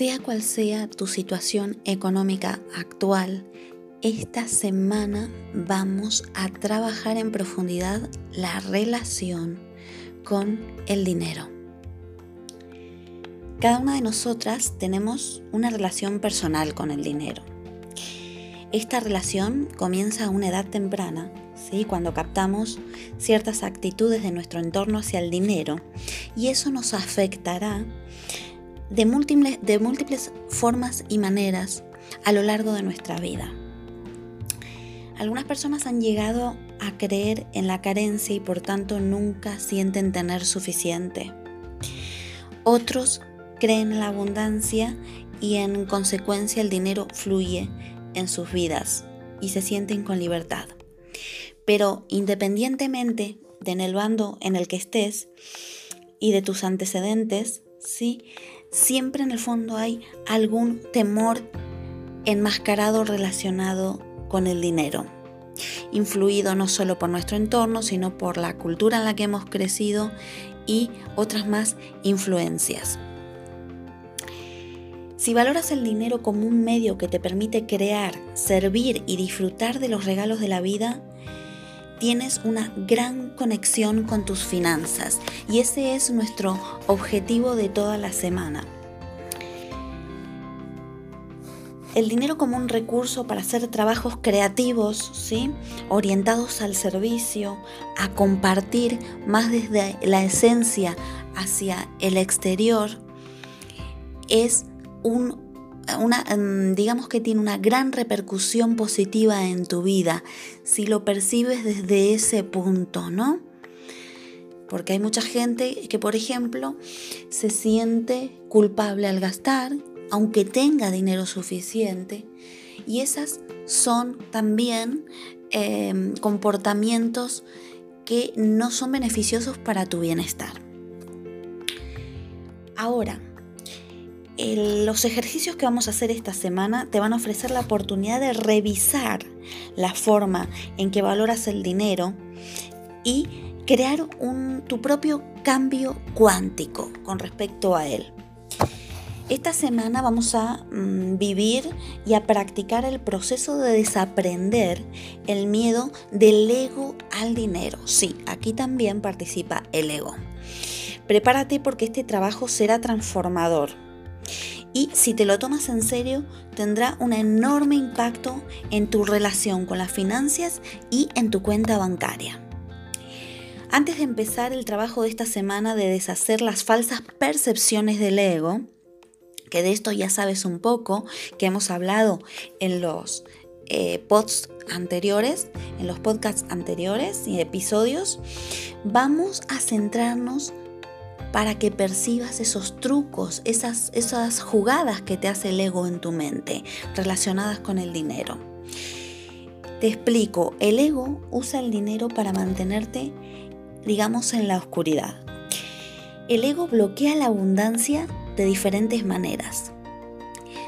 Sea cual sea tu situación económica actual, esta semana vamos a trabajar en profundidad la relación con el dinero. Cada una de nosotras tenemos una relación personal con el dinero. Esta relación comienza a una edad temprana, ¿sí? cuando captamos ciertas actitudes de nuestro entorno hacia el dinero, y eso nos afectará de múltiples, de múltiples formas y maneras a lo largo de nuestra vida. Algunas personas han llegado a creer en la carencia y por tanto nunca sienten tener suficiente. Otros creen en la abundancia y en consecuencia el dinero fluye en sus vidas y se sienten con libertad. Pero independientemente de en el bando en el que estés y de tus antecedentes, sí, siempre en el fondo hay algún temor enmascarado relacionado con el dinero, influido no solo por nuestro entorno, sino por la cultura en la que hemos crecido y otras más influencias. Si valoras el dinero como un medio que te permite crear, servir y disfrutar de los regalos de la vida, tienes una gran conexión con tus finanzas y ese es nuestro objetivo de toda la semana. El dinero como un recurso para hacer trabajos creativos, ¿sí? orientados al servicio, a compartir más desde la esencia hacia el exterior, es un una, em, digamos que tiene una gran repercusión positiva en tu vida si lo percibes desde ese punto, ¿no? Porque hay mucha gente que, por ejemplo, se siente culpable al gastar, aunque tenga dinero suficiente, y esas son también em, comportamientos que no son beneficiosos para tu bienestar. Ahora, los ejercicios que vamos a hacer esta semana te van a ofrecer la oportunidad de revisar la forma en que valoras el dinero y crear tu propio cambio cuántico con respecto a él. Esta semana vamos a mm, vivir y a practicar el proceso de desaprender el miedo del ego al dinero. Sí, aquí también participa el ego. Prepárate porque este trabajo será transformador y si te lo tomas en serio, tendrá un enorme impacto en tu relación con las finanzas y en tu cuenta bancaria. Antes de empezar el trabajo de esta semana de deshacer las falsas percepciones del ego, que de esto ya sabes un poco, que hemos hablado en los eh, posts anteriores, en los podcasts anteriores y episodios, vamos a centrarnos para que percibas esos trucos, esas, esas jugadas que te hace el ego en tu mente relacionadas con el dinero. Te explico, el ego usa el dinero para mantenerte, digamos, en la oscuridad. El ego bloquea la abundancia de diferentes maneras.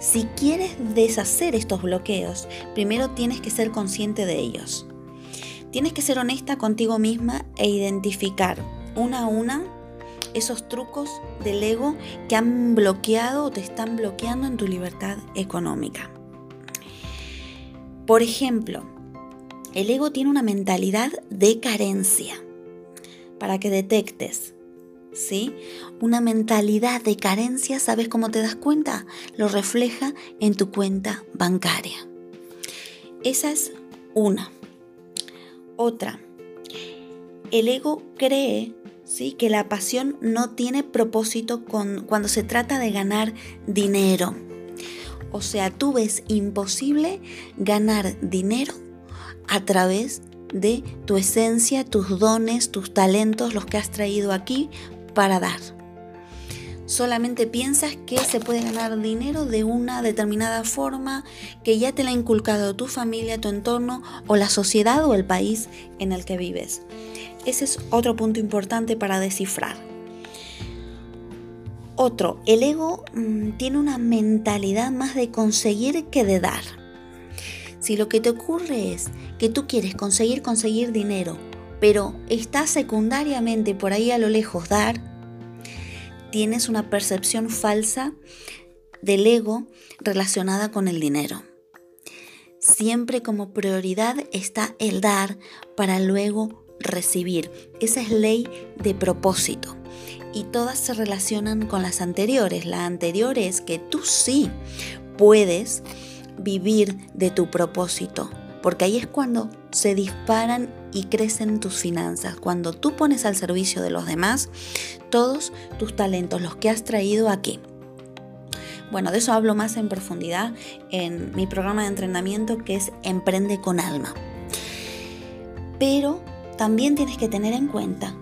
Si quieres deshacer estos bloqueos, primero tienes que ser consciente de ellos. Tienes que ser honesta contigo misma e identificar una a una esos trucos del ego que han bloqueado o te están bloqueando en tu libertad económica. Por ejemplo, el ego tiene una mentalidad de carencia. Para que detectes, ¿sí? Una mentalidad de carencia, ¿sabes cómo te das cuenta? Lo refleja en tu cuenta bancaria. Esa es una. Otra, el ego cree ¿sí? que la pasión no tiene propósito con, cuando se trata de ganar dinero. O sea, tú ves imposible ganar dinero a través de tu esencia, tus dones, tus talentos, los que has traído aquí para dar. Solamente piensas que se puede ganar dinero de una determinada forma que ya te la ha inculcado tu familia, tu entorno o la sociedad o el país en el que vives. Ese es otro punto importante para descifrar. Otro, el ego mm, tiene una mentalidad más de conseguir que de dar. Si lo que te ocurre es que tú quieres conseguir, conseguir dinero, pero está secundariamente por ahí a lo lejos dar, tienes una percepción falsa del ego relacionada con el dinero. Siempre como prioridad está el dar para luego recibir. Esa es ley de propósito. Y todas se relacionan con las anteriores. La anterior es que tú sí puedes vivir de tu propósito. Porque ahí es cuando se disparan y crecen tus finanzas. Cuando tú pones al servicio de los demás todos tus talentos, los que has traído aquí. Bueno, de eso hablo más en profundidad en mi programa de entrenamiento que es Emprende con Alma. Pero también tienes que tener en cuenta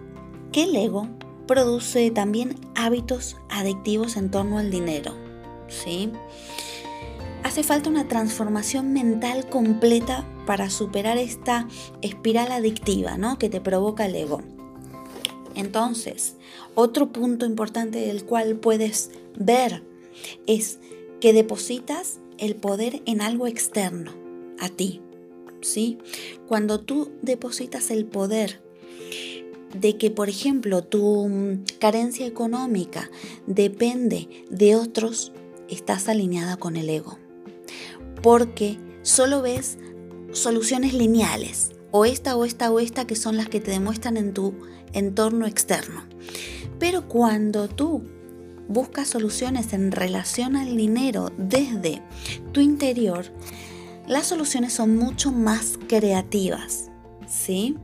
que el ego produce también hábitos adictivos en torno al dinero. ¿sí? Hace falta una transformación mental completa para superar esta espiral adictiva ¿no? que te provoca el ego. Entonces, otro punto importante del cual puedes ver es que depositas el poder en algo externo a ti. ¿sí? Cuando tú depositas el poder de que, por ejemplo, tu carencia económica depende de otros, estás alineada con el ego. Porque solo ves soluciones lineales, o esta o esta o esta que son las que te demuestran en tu entorno externo. Pero cuando tú buscas soluciones en relación al dinero desde tu interior, las soluciones son mucho más creativas, ¿sí?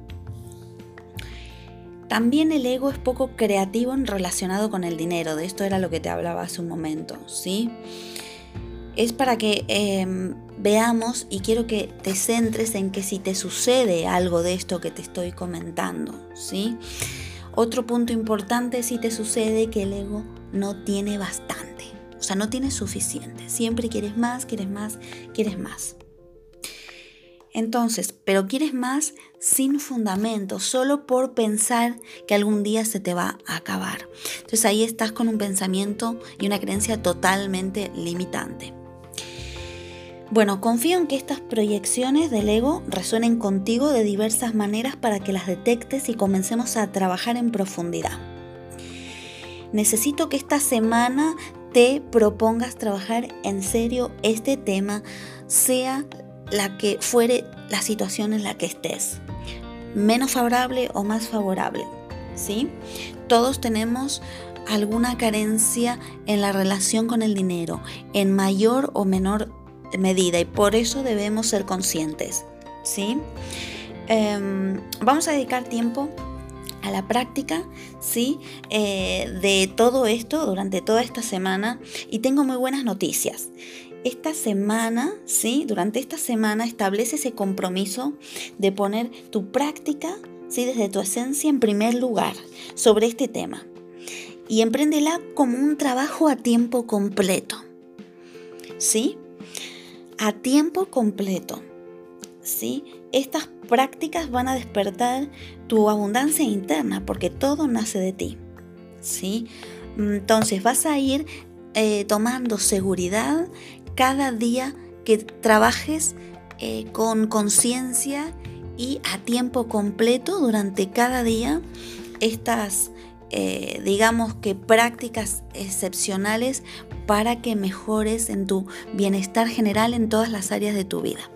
También el ego es poco creativo en relacionado con el dinero, de esto era lo que te hablaba hace un momento, ¿sí? Es para que em, veamos y quiero que te centres en que si te sucede algo de esto que te estoy comentando, ¿sí? Otro punto importante si te sucede que el ego no tiene bastante, o sea, no tiene suficiente. Siempre quieres más, quieres más, quieres más. Entonces, pero quieres más sin fundamento, solo por pensar que algún día se te va a acabar. Entonces ahí estás con un pensamiento y una creencia totalmente limitante. Bueno, confío en que estas proyecciones del ego resuenen contigo de diversas maneras para que las detectes y comencemos a trabajar en profundidad. Necesito que esta semana te propongas trabajar en serio este tema, sea la que fuere la situación en la que estés, menos favorable o más favorable, ¿sí? Todos tenemos alguna carencia en la relación con el dinero, en mayor o menor medida y por eso debemos ser conscientes. ¿sí? Em, vamos a dedicar tiempo a la práctica ¿sí? Eh, de todo esto durante toda esta semana y tengo muy buenas noticias. Esta semana, ¿sí? durante esta semana establece ese compromiso de poner tu práctica ¿sí? desde tu esencia en primer lugar sobre este tema. y empréndela como un trabajo a tiempo completo. ¿Sí? A tiempo completo. ¿Sí? Estas prácticas van a despertar tu abundancia interna porque todo nace de ti. ¿Sí? Entonces vas a ir eh, tomando seguridad cada día que trabajes eh, con conciencia y a tiempo completo durante cada día estas, eh, digamos que prácticas excepcionales para que mejores en tu bienestar general en todas las áreas de tu vida.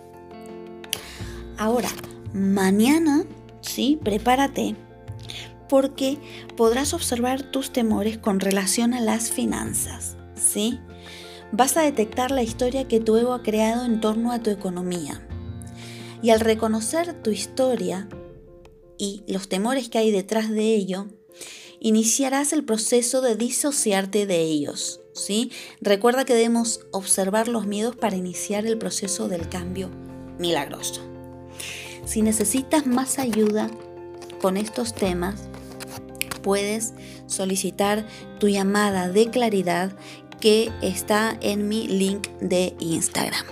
Ahora, mañana, sí, prepárate porque podrás observar tus temores con relación a las finanzas, ¿sí? Vas a detectar la historia que tu ego ha creado en torno a tu economía. Y al reconocer tu historia y los temores que hay detrás de ello, iniciarás el proceso de disociarte de ellos, ¿sí? Recuerda que debemos observar los miedos para iniciar el proceso del cambio milagroso. Si necesitas más ayuda con estos temas, puedes solicitar tu llamada de claridad que está en mi link de Instagram.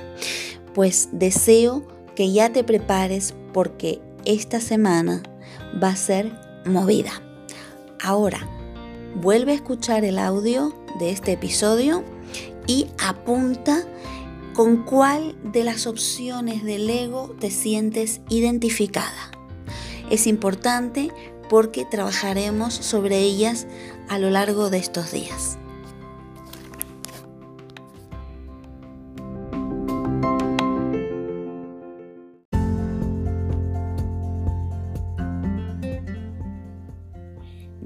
Pues deseo que ya te prepares porque esta semana va a ser movida. Ahora, vuelve a escuchar el audio de este episodio y apunta con cuál de las opciones del ego te sientes identificada. Es importante porque trabajaremos sobre ellas a lo largo de estos días.